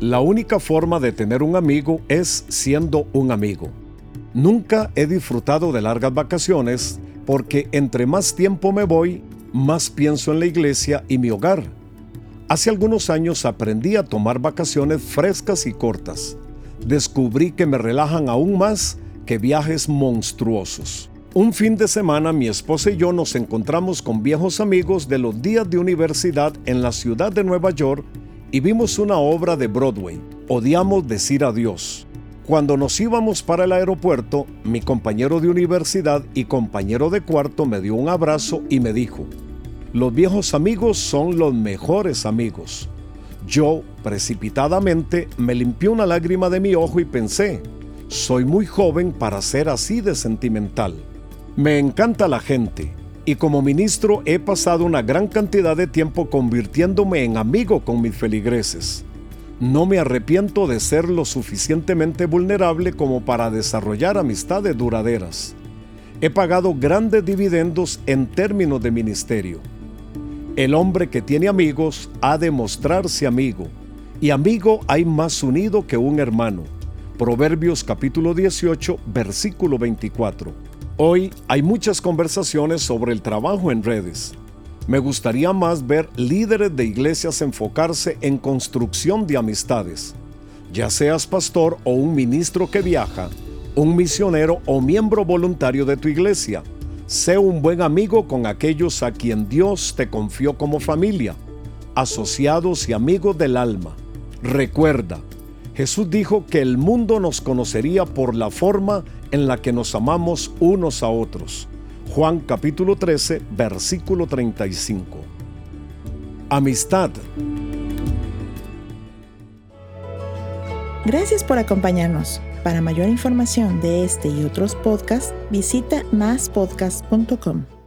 La única forma de tener un amigo es siendo un amigo. Nunca he disfrutado de largas vacaciones porque entre más tiempo me voy, más pienso en la iglesia y mi hogar. Hace algunos años aprendí a tomar vacaciones frescas y cortas. Descubrí que me relajan aún más que viajes monstruosos. Un fin de semana mi esposa y yo nos encontramos con viejos amigos de los días de universidad en la ciudad de Nueva York y vimos una obra de Broadway. Odiamos decir adiós. Cuando nos íbamos para el aeropuerto, mi compañero de universidad y compañero de cuarto me dio un abrazo y me dijo, los viejos amigos son los mejores amigos. Yo, precipitadamente, me limpié una lágrima de mi ojo y pensé, soy muy joven para ser así de sentimental. Me encanta la gente y como ministro he pasado una gran cantidad de tiempo convirtiéndome en amigo con mis feligreses. No me arrepiento de ser lo suficientemente vulnerable como para desarrollar amistades duraderas. He pagado grandes dividendos en términos de ministerio. El hombre que tiene amigos ha de mostrarse amigo, y amigo hay más unido que un hermano. Proverbios capítulo 18, versículo 24. Hoy hay muchas conversaciones sobre el trabajo en redes. Me gustaría más ver líderes de iglesias enfocarse en construcción de amistades. Ya seas pastor o un ministro que viaja, un misionero o miembro voluntario de tu iglesia, sé un buen amigo con aquellos a quien Dios te confió como familia, asociados y amigos del alma. Recuerda, Jesús dijo que el mundo nos conocería por la forma en la que nos amamos unos a otros. Juan capítulo 13, versículo 35. Amistad. Gracias por acompañarnos. Para mayor información de este y otros podcasts, visita maspodcast.com.